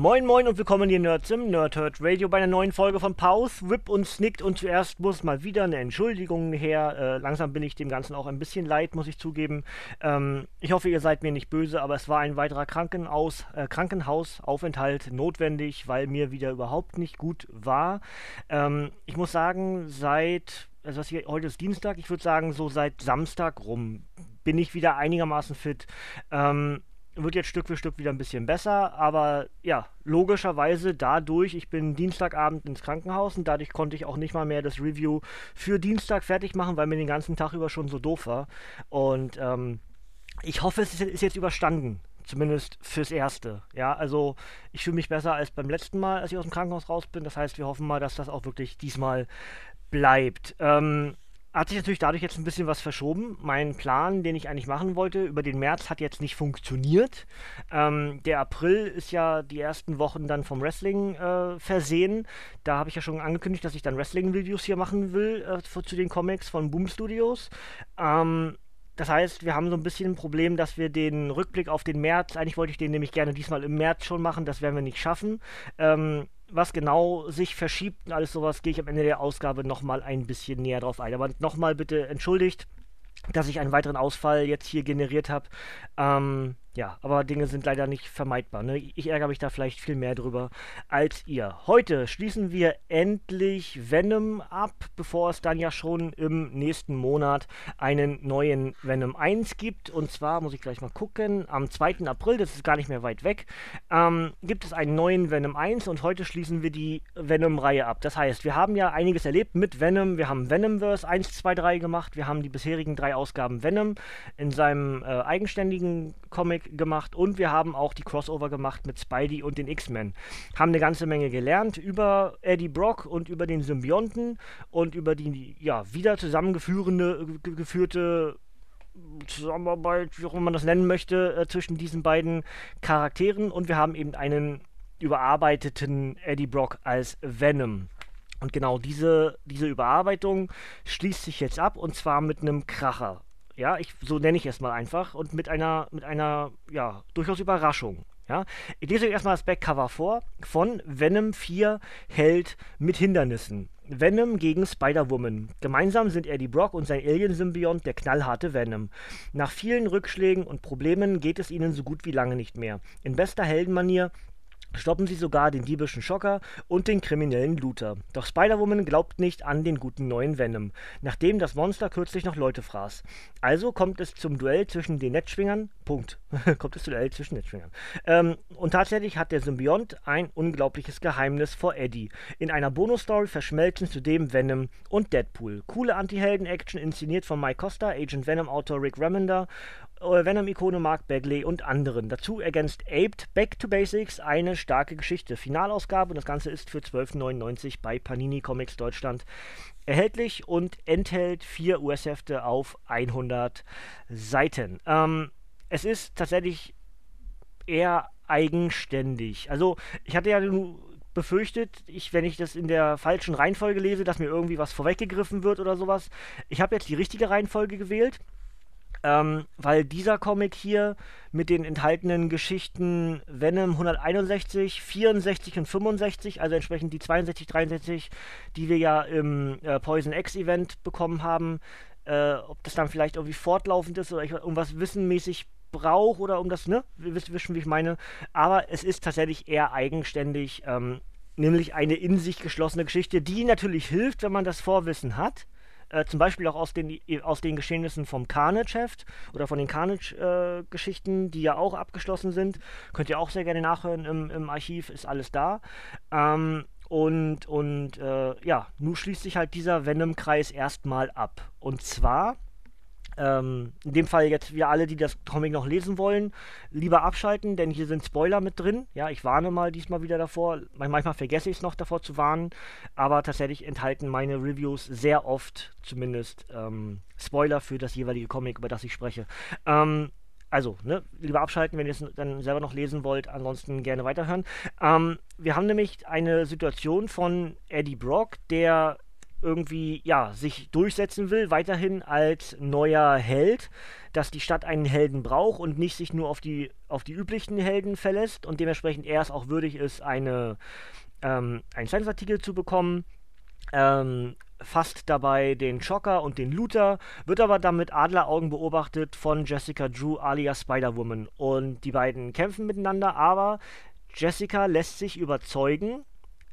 Moin Moin und willkommen hier Nerds im Nerdhurt Radio bei einer neuen Folge von Pause, Whip und Snickt und zuerst muss mal wieder eine Entschuldigung her. Äh, langsam bin ich dem Ganzen auch ein bisschen leid, muss ich zugeben. Ähm, ich hoffe, ihr seid mir nicht böse, aber es war ein weiterer Krankenaus, äh, Krankenhausaufenthalt notwendig, weil mir wieder überhaupt nicht gut war. Ähm, ich muss sagen, seit, also hier, heute ist Dienstag, ich würde sagen, so seit Samstag rum bin ich wieder einigermaßen fit. Ähm, wird jetzt Stück für Stück wieder ein bisschen besser, aber ja, logischerweise dadurch, ich bin Dienstagabend ins Krankenhaus und dadurch konnte ich auch nicht mal mehr das Review für Dienstag fertig machen, weil mir den ganzen Tag über schon so doof war. Und ähm, ich hoffe, es ist jetzt überstanden. Zumindest fürs Erste. Ja, also ich fühle mich besser als beim letzten Mal, als ich aus dem Krankenhaus raus bin. Das heißt, wir hoffen mal, dass das auch wirklich diesmal bleibt. Ähm, hat sich natürlich dadurch jetzt ein bisschen was verschoben. Mein Plan, den ich eigentlich machen wollte, über den März hat jetzt nicht funktioniert. Ähm, der April ist ja die ersten Wochen dann vom Wrestling äh, versehen. Da habe ich ja schon angekündigt, dass ich dann Wrestling-Reviews hier machen will äh, zu den Comics von Boom Studios. Ähm, das heißt, wir haben so ein bisschen ein Problem, dass wir den Rückblick auf den März, eigentlich wollte ich den nämlich gerne diesmal im März schon machen, das werden wir nicht schaffen. Ähm, was genau sich verschiebt und alles sowas, gehe ich am Ende der Ausgabe nochmal ein bisschen näher drauf ein. Aber nochmal bitte entschuldigt, dass ich einen weiteren Ausfall jetzt hier generiert habe. Ähm, ja, aber Dinge sind leider nicht vermeidbar. Ne? Ich ärgere mich da vielleicht viel mehr drüber als ihr. Heute schließen wir endlich Venom ab, bevor es dann ja schon im nächsten Monat einen neuen Venom 1 gibt. Und zwar, muss ich gleich mal gucken, am 2. April, das ist gar nicht mehr weit weg, ähm, gibt es einen neuen Venom 1 und heute schließen wir die Venom-Reihe ab. Das heißt, wir haben ja einiges erlebt mit Venom. Wir haben Venomverse 1, 2, 3 gemacht. Wir haben die bisherigen drei Ausgaben Venom in seinem äh, eigenständigen Comic Comic gemacht und wir haben auch die Crossover gemacht mit Spidey und den X-Men. Haben eine ganze Menge gelernt über Eddie Brock und über den Symbionten und über die ja, wieder zusammengeführende geführte Zusammenarbeit, wie auch immer man das nennen möchte, äh, zwischen diesen beiden Charakteren und wir haben eben einen überarbeiteten Eddie Brock als Venom. Und genau diese, diese Überarbeitung schließt sich jetzt ab und zwar mit einem Kracher. Ja, ich, so nenne ich es mal einfach. Und mit einer, mit einer, ja, durchaus Überraschung. Ja, ich lese euch erstmal das Backcover vor von Venom 4 Held mit Hindernissen. Venom gegen Spider-Woman. Gemeinsam sind Eddie Brock und sein Alien-Symbiont der knallharte Venom. Nach vielen Rückschlägen und Problemen geht es ihnen so gut wie lange nicht mehr. In bester Heldenmanier stoppen sie sogar den diebischen Schocker und den kriminellen Looter. Doch Spider-Woman glaubt nicht an den guten neuen Venom, nachdem das Monster kürzlich noch Leute fraß. Also kommt es zum Duell zwischen den Netzschwingern. Punkt. kommt es zum Duell zwischen Netzschwingern. Ähm, und tatsächlich hat der Symbiont ein unglaubliches Geheimnis vor Eddie. In einer Bonus-Story verschmelzen zudem Venom und Deadpool. Coole Anti-Helden-Action inszeniert von Mike Costa, Agent Venom-Autor Rick Remender Venom-Ikone Mark Bagley und anderen. Dazu ergänzt Aped Back to Basics eine starke Geschichte. Finalausgabe und das Ganze ist für 12,99 bei Panini Comics Deutschland erhältlich und enthält vier US-Hefte auf 100 Seiten. Ähm, es ist tatsächlich eher eigenständig. Also ich hatte ja befürchtet, ich, wenn ich das in der falschen Reihenfolge lese, dass mir irgendwie was vorweggegriffen wird oder sowas. Ich habe jetzt die richtige Reihenfolge gewählt. Ähm, weil dieser Comic hier mit den enthaltenen Geschichten Venom 161, 64 und 65, also entsprechend die 62, 63, die wir ja im äh, Poison X Event bekommen haben, äh, ob das dann vielleicht irgendwie fortlaufend ist oder ich irgendwas wissenmäßig brauche oder um das, ne, wir wissen, wie ich meine, aber es ist tatsächlich eher eigenständig, ähm, nämlich eine in sich geschlossene Geschichte, die natürlich hilft, wenn man das Vorwissen hat äh, zum Beispiel auch aus den, aus den Geschehnissen vom Carnage-Heft oder von den Carnage-Geschichten, äh, die ja auch abgeschlossen sind. Könnt ihr auch sehr gerne nachhören im, im Archiv, ist alles da. Ähm, und und äh, ja, nun schließt sich halt dieser Venom-Kreis erstmal ab. Und zwar Ähm, in dem Fall jetzt wir alle, die das Comic noch lesen wollen, lieber abschalten, denn hier sind Spoiler mit drin. Ja, ich warne mal diesmal wieder davor. Manchmal vergesse ich es noch davor zu warnen, aber tatsächlich enthalten meine Reviews sehr oft zumindest ähm, Spoiler für das jeweilige Comic, über das ich spreche. Ähm, also, ne, lieber abschalten, wenn ihr es dann selber noch lesen wollt, ansonsten gerne weiterhören. Ähm, wir haben nämlich eine Situation von Eddie Brock, der irgendwie ja sich durchsetzen will, weiterhin als neuer Held, dass die Stadt einen Helden braucht und nicht sich nur auf die auf die üblichen Helden verlässt und dementsprechend er es auch würdig ist, eine ähm, einen Zeitungsartikel zu bekommen. Ähm, fasst dabei den Schocker und den Looter, wird aber dann mit Adleraugen beobachtet von Jessica Drew alias Spider-Woman. Und die beiden kämpfen miteinander, aber Jessica lässt sich überzeugen,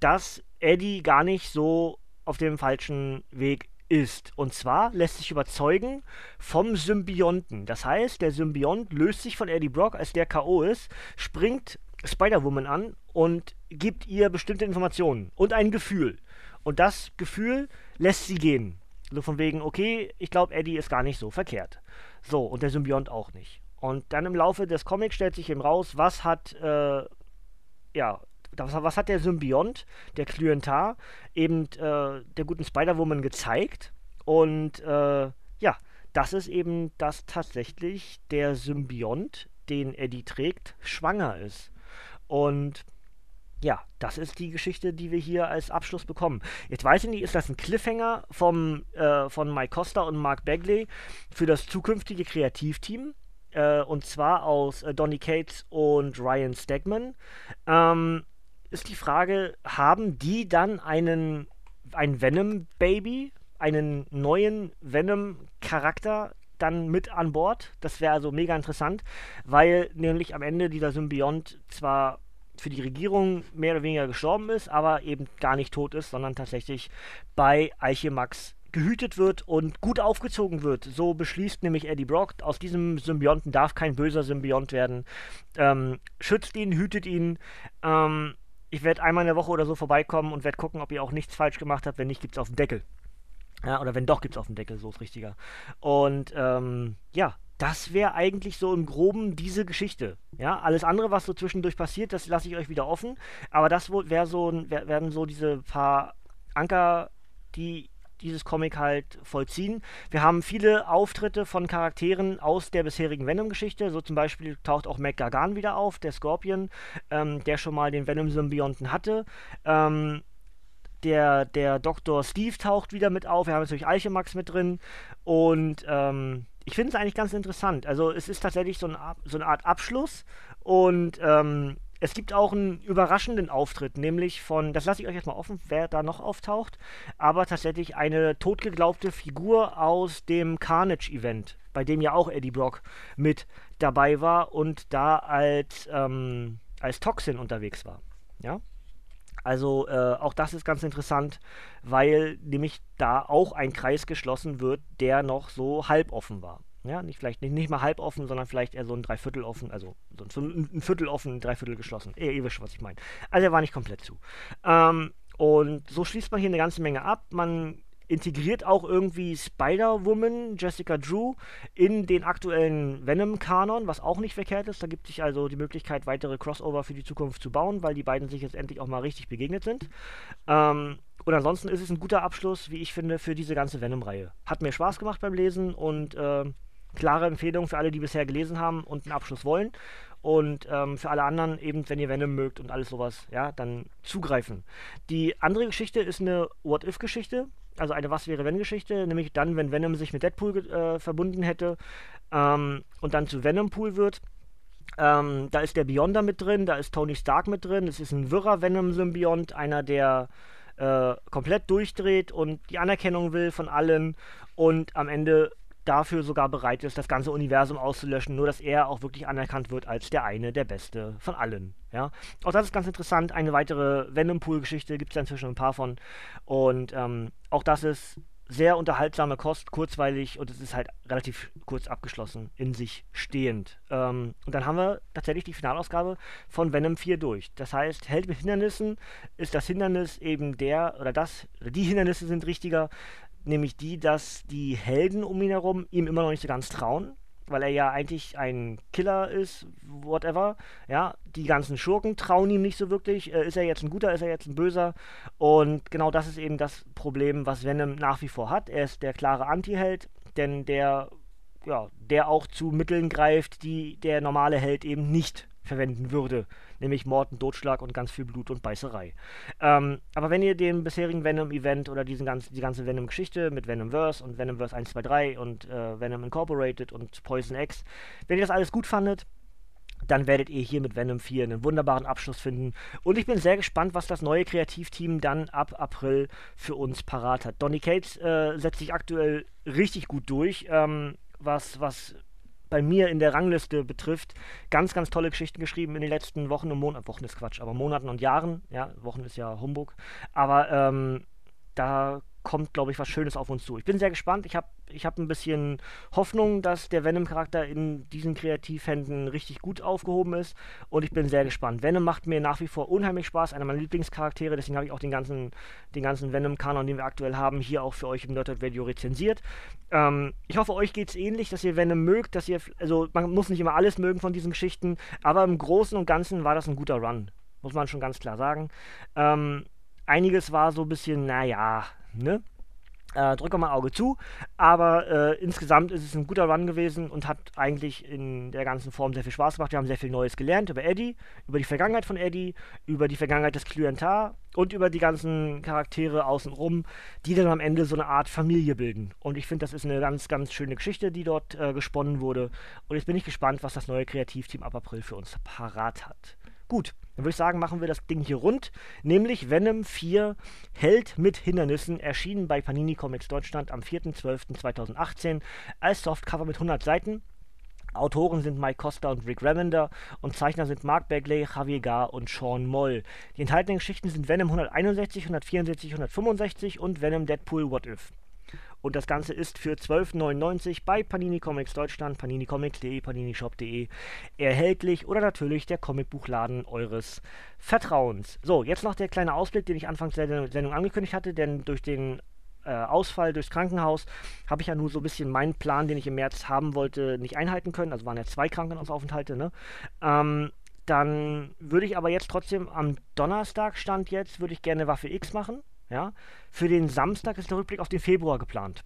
dass Eddie gar nicht so auf dem falschen Weg ist. Und zwar lässt sich überzeugen vom Symbionten. Das heißt, der Symbiont löst sich von Eddie Brock, als der K.O. ist, springt Spider-Woman an und gibt ihr bestimmte Informationen und ein Gefühl. Und das Gefühl lässt sie gehen. So von wegen, okay, ich glaube, Eddie ist gar nicht so verkehrt. So, und der Symbiont auch nicht. Und dann im Laufe des Comics stellt sich eben raus, was hat, äh, ja, was, was, hat der Symbiont, der Klientar, eben äh, der guten Spider-Woman gezeigt. Und äh, ja, das ist eben, dass tatsächlich der Symbiont, den Eddie trägt, schwanger ist. Und ja, das ist die Geschichte, die wir hier als Abschluss bekommen. Jetzt weiß ich nicht, ist das ein Cliffhanger vom, äh, von Mike Costa und Mark Bagley für das zukünftige Kreativteam? Äh, und zwar aus äh, Donny Cates und Ryan Stegman. Ähm, ist die Frage, haben die dann einen, ein Venom-Baby, einen neuen Venom-Charakter dann mit an Bord? Das wäre also mega interessant, weil nämlich am Ende dieser Symbiont zwar für die Regierung mehr oder weniger gestorben ist, aber eben gar nicht tot ist, sondern tatsächlich bei Alchemax gehütet wird und gut aufgezogen wird. So beschließt nämlich Eddie Brock, aus diesem Symbionten darf kein böser Symbiont werden. Ähm, schützt ihn, hütet ihn. Ähm, ich werde einmal in der Woche oder so vorbeikommen und werde gucken, ob ihr auch nichts falsch gemacht habt. Wenn nicht, gibt es auf den Deckel. Ja, oder wenn doch, gibt es auf den Deckel, so ist richtiger. Und ähm, ja, das wäre eigentlich so im Groben diese Geschichte. Ja, alles andere, was so zwischendurch passiert, das lasse ich euch wieder offen. Aber das wäre so, wär, werden so diese paar Anker, die dieses Comic halt vollziehen. Wir haben viele Auftritte von Charakteren aus der bisherigen Venom-Geschichte. So zum Beispiel taucht auch Mac Gargan wieder auf, der Scorpion, ähm, der schon mal den Venom-Symbionten hatte. Ähm, der, der Dr. Steve taucht wieder mit auf. Wir haben natürlich Alchemax mit drin. Und ähm, ich finde es eigentlich ganz interessant. Also es ist tatsächlich so, ein, so eine Art Abschluss und ähm, es gibt auch einen überraschenden Auftritt, nämlich von, das lasse ich euch jetzt mal offen, wer da noch auftaucht, aber tatsächlich eine totgeglaubte Figur aus dem Carnage-Event, bei dem ja auch Eddie Brock mit dabei war und da als, ähm, als Toxin unterwegs war. Ja? Also äh, auch das ist ganz interessant, weil nämlich da auch ein Kreis geschlossen wird, der noch so halb offen war. Ja, nicht vielleicht nicht, nicht mal halb offen, sondern vielleicht eher so ein Dreiviertel offen, also so ein, ein Viertel offen, ein Dreiviertel geschlossen. Ihr, ihr wisst, was ich meine. Also er war nicht komplett zu. Ähm, und so schließt man hier eine ganze Menge ab. Man integriert auch irgendwie Spider-Woman, Jessica Drew, in den aktuellen Venom-Kanon, was auch nicht verkehrt ist. Da gibt sich also die Möglichkeit, weitere Crossover für die Zukunft zu bauen, weil die beiden sich jetzt endlich auch mal richtig begegnet sind. Ähm, und ansonsten ist es ein guter Abschluss, wie ich finde, für diese ganze Venom-Reihe. Hat mir Spaß gemacht beim Lesen und äh, klare Empfehlung für alle, die bisher gelesen haben und einen Abschluss wollen. Und ähm, für alle anderen, eben wenn ihr Venom mögt und alles sowas, ja, dann zugreifen. Die andere Geschichte ist eine What-If-Geschichte also eine Was wäre wenn Geschichte, nämlich dann, wenn Venom sich mit Deadpool äh, verbunden hätte ähm, und dann zu Venompool wird. Ähm, da ist der Beyonder mit drin, da ist Tony Stark mit drin, es ist ein wirrer Venom-Symbiont, einer, der äh, komplett durchdreht und die Anerkennung will von allen und am Ende dafür sogar bereit ist, das ganze Universum auszulöschen, nur dass er auch wirklich anerkannt wird als der eine, der Beste von allen. Ja? Auch das ist ganz interessant. Eine weitere Venom-Pool-Geschichte gibt es inzwischen ein paar von. Und ähm, auch das ist sehr unterhaltsame Kost, kurzweilig und es ist halt relativ kurz abgeschlossen, in sich stehend. Ähm, und dann haben wir tatsächlich die Finalausgabe von Venom 4 durch. Das heißt, Held mit Hindernissen ist das Hindernis eben der, oder das, oder die Hindernisse sind richtiger, nämlich die, dass die Helden um ihn herum ihm immer noch nicht so ganz trauen weil er ja eigentlich ein Killer ist, whatever. Ja, die ganzen Schurken trauen ihm nicht so wirklich. Äh, ist er jetzt ein guter, ist er jetzt ein böser? Und genau das ist eben das Problem, was Venom nach wie vor hat. Er ist der klare Anti-Held, denn der, ja, der auch zu Mitteln greift, die der normale Held eben nicht verwenden würde nämlich Mord und Totschlag und ganz viel Blut und Beißerei. Ähm, aber wenn ihr den bisherigen Venom-Event oder diesen ganzen, die ganze Venom-Geschichte mit Venomverse und Venomverse 1, 2, 3 und äh, Venom Incorporated und Poison X, wenn ihr das alles gut fandet, dann werdet ihr hier mit Venom 4 einen wunderbaren Abschluss finden. Und ich bin sehr gespannt, was das neue Kreativteam dann ab April für uns parat hat. Donny Cates äh, setzt sich aktuell richtig gut durch, ähm, was, was bei mir in der Rangliste betrifft, ganz, ganz tolle Geschichten geschrieben in den letzten Wochen und Monaten. Wochen ist Quatsch, aber Monaten und Jahren. Ja, Wochen ist ja Humbug. Aber ähm, da kommt, glaube ich, was Schönes auf uns zu. Ich bin sehr gespannt. Ich habe ich hab ein bisschen Hoffnung, dass der Venom-Charakter in diesen Kreativhänden richtig gut aufgehoben ist. Und ich bin sehr gespannt. Venom macht mir nach wie vor unheimlich Spaß. Einer meiner Lieblingscharaktere. Deswegen habe ich auch den ganzen, den ganzen Venom-Kanon, den wir aktuell haben, hier auch für euch im Nerdhead Radio rezensiert. Ähm, ich hoffe, euch geht es ähnlich, dass ihr Venom mögt. Dass ihr, also man muss nicht immer alles mögen von diesen Geschichten. Aber im Großen und Ganzen war das ein guter Run. Muss man schon ganz klar sagen. Ähm, einiges war so ein bisschen, naja, ne? Äh, drücke mal Auge zu, aber äh, insgesamt ist es ein guter Run gewesen und hat eigentlich in der ganzen Form sehr viel Spaß gemacht. Wir haben sehr viel Neues gelernt über Eddie, über die Vergangenheit von Eddie, über die Vergangenheit des Klientar und über die ganzen Charaktere außenrum, die dann am Ende so eine Art Familie bilden. Und ich finde, das ist eine ganz, ganz schöne Geschichte, die dort äh, gesponnen wurde. Und jetzt bin ich gespannt, was das neue Kreativteam ab April für uns parat hat. Gut, dann würde ich sagen, machen wir das Ding hier rund. Nämlich Venom 4 Held mit Hindernissen, erschienen bei Panini Comics Deutschland am 4.12.2018 als Softcover mit 100 Seiten. Autoren sind Mike Costa und Rick Remender und Zeichner sind Mark Bagley, Javier Gar und Sean Moll. Die enthaltenen Geschichten sind Venom 161, 164, 165 und Venom Deadpool What If. Und das Ganze ist für 12,99 bei Panini Comics Deutschland, paninicomics.de, paninishop.de erhältlich oder natürlich der Comicbuchladen eures Vertrauens. So, jetzt noch der kleine Ausblick, den ich anfangs der Sendung angekündigt hatte, denn durch den äh, Ausfall durchs Krankenhaus habe ich ja nur so ein bisschen meinen Plan, den ich im März haben wollte, nicht einhalten können. Also waren ja zwei Krankenhausaufenthalte, ne? Ähm, dann würde ich aber jetzt trotzdem am Donnerstag stand jetzt, würde ich gerne Waffe X machen. Ja? Für den Samstag ist der Rückblick auf den Februar geplant.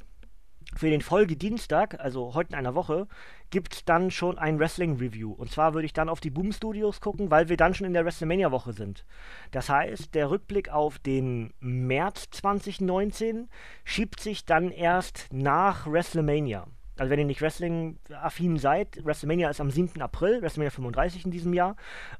Für den Folgedienstag, also heute in einer Woche, gibt es dann schon ein Wrestling-Review. Und zwar würde ich dann auf die Boom Studios gucken, weil wir dann schon in der WrestleMania-Woche sind. Das heißt, der Rückblick auf den März 2019 schiebt sich dann erst nach WrestleMania. Also wenn ihr nicht Wrestling-affin seid, WrestleMania ist am 7. April, WrestleMania 35 in diesem Jahr.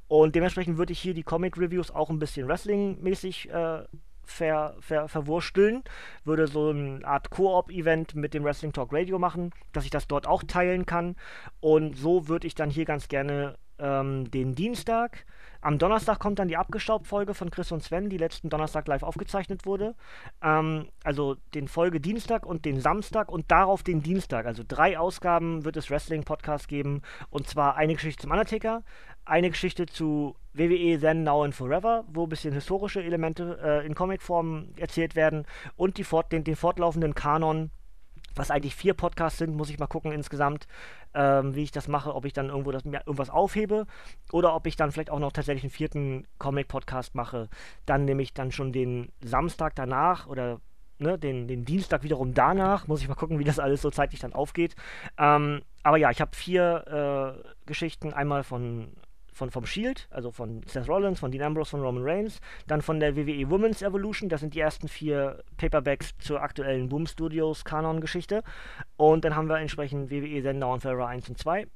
Und dementsprechend würde ich hier die Comic-Reviews auch ein bisschen Wrestling-mäßig äh, ver, ver, verwursteln, würde so eine Art Koop-Event mit dem Wrestling Talk Radio machen, dass ich das dort auch teilen kann. Und so würde ich dann hier ganz gerne ähm, den Dienstag. Am Donnerstag kommt dann die Abgestaubt-Folge von Chris und Sven, die letzten Donnerstag live aufgezeichnet wurde. Ähm, also den Folge Dienstag und den Samstag und darauf den Dienstag. Also drei Ausgaben wird es Wrestling-Podcast geben. Und zwar eine Geschichte zum Undertaker, eine Geschichte zu WWE Then, Now and Forever, wo ein bisschen historische Elemente äh, in Comicform erzählt werden und die fort, den, den fortlaufenden Kanon was eigentlich vier Podcasts sind, muss ich mal gucken insgesamt, ähm, wie ich das mache, ob ich dann irgendwo das, irgendwas aufhebe oder ob ich dann vielleicht auch noch tatsächlich einen vierten Comic-Podcast mache. Dann nehme ich dann schon den Samstag danach oder ne, den, den Dienstag wiederum danach. Muss ich mal gucken, wie das alles so zeitlich dann aufgeht. Ähm, aber ja, ich habe vier äh, Geschichten. Einmal von von, vom Shield, also von Seth Rollins, von Dean Ambrose, von Roman Reigns, dann von der WWE Women's Evolution, das sind die ersten vier Paperbacks zur aktuellen Boom Studios Kanon-Geschichte. Und dann haben wir entsprechend WWE Sender und Ferrer 1 und 2,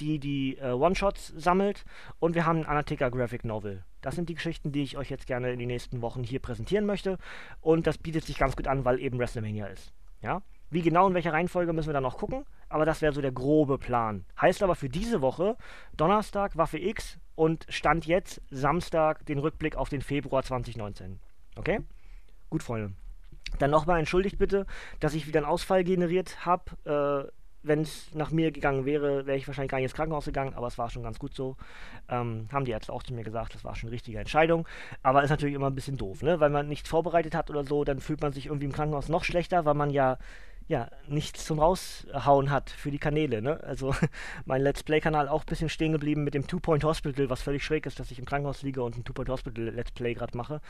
die die äh, One-Shots sammelt. Und wir haben Undertaker Graphic Novel. Das sind die Geschichten, die ich euch jetzt gerne in den nächsten Wochen hier präsentieren möchte. Und das bietet sich ganz gut an, weil eben WrestleMania ist. Ja? Wie genau in welcher Reihenfolge müssen wir dann noch gucken, aber das wäre so der grobe Plan. Heißt aber für diese Woche Donnerstag Waffe X und Stand jetzt Samstag den Rückblick auf den Februar 2019. Okay? Gut, Freunde. Dann nochmal entschuldigt bitte, dass ich wieder einen Ausfall generiert habe. Äh, wenn es nach mir gegangen wäre, wäre ich wahrscheinlich gar nicht ins Krankenhaus gegangen, aber es war schon ganz gut so. Ähm, haben die Ärzte auch zu mir gesagt, das war schon eine richtige Entscheidung. Aber ist natürlich immer ein bisschen doof, ne? Weil man nichts vorbereitet hat oder so, dann fühlt man sich irgendwie im Krankenhaus noch schlechter, weil man ja ja, nichts zum Raushauen hat für die Kanäle. Ne? Also mein Let's Play-Kanal auch ein bisschen stehen geblieben mit dem Two-Point Hospital, was völlig schräg ist, dass ich im Krankenhaus liege und ein Two-Point Hospital Let's Play gerade mache.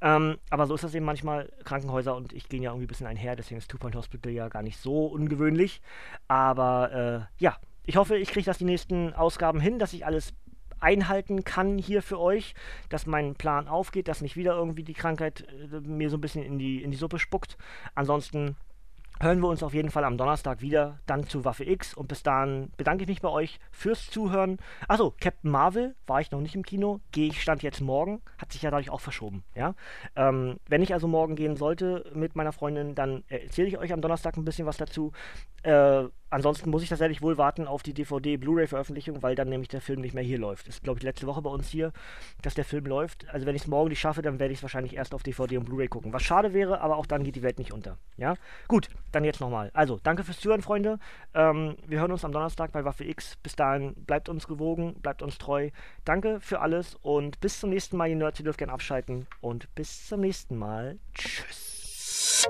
Ähm, aber so ist das eben manchmal, Krankenhäuser und ich gehen ja irgendwie ein bisschen einher, deswegen ist Two-Point Hospital ja gar nicht so ungewöhnlich. Aber äh, ja, ich hoffe, ich kriege das die nächsten Ausgaben hin, dass ich alles einhalten kann hier für euch, dass mein Plan aufgeht, dass nicht wieder irgendwie die Krankheit äh, mir so ein bisschen in die, in die Suppe spuckt. Ansonsten hören wir uns auf jeden Fall am Donnerstag wieder, dann zu Waffe X. Und bis dahin bedanke ich mich bei euch fürs Zuhören. Achso, Captain Marvel war ich noch nicht im Kino, gehe ich stand jetzt morgen, hat sich ja dadurch auch verschoben. Ja? Ähm, wenn ich also morgen gehen sollte mit meiner Freundin, dann erzähle ich euch am Donnerstag ein bisschen was dazu. Äh, ansonsten muss ich tatsächlich wohl warten auf die DVD-Blu-ray-Veröffentlichung, weil dann nämlich der Film nicht mehr hier läuft. Ist, glaube ich, letzte Woche bei uns hier, dass der Film läuft. Also wenn ich es morgen nicht schaffe, dann werde ich es wahrscheinlich erst auf DVD und Blu-ray gucken. Was schade wäre, aber auch dann geht die Welt nicht unter. Ja? Gut, dann jetzt nochmal. Also, danke fürs Zuhören, Freunde. Ähm, wir hören uns am Donnerstag bei Waffe X. Bis dahin, bleibt uns gewogen, bleibt uns treu. Danke für alles und bis zum nächsten Mal, ihr Nerds. Ihr dürft gerne abschalten und bis zum nächsten Mal. Tschüss.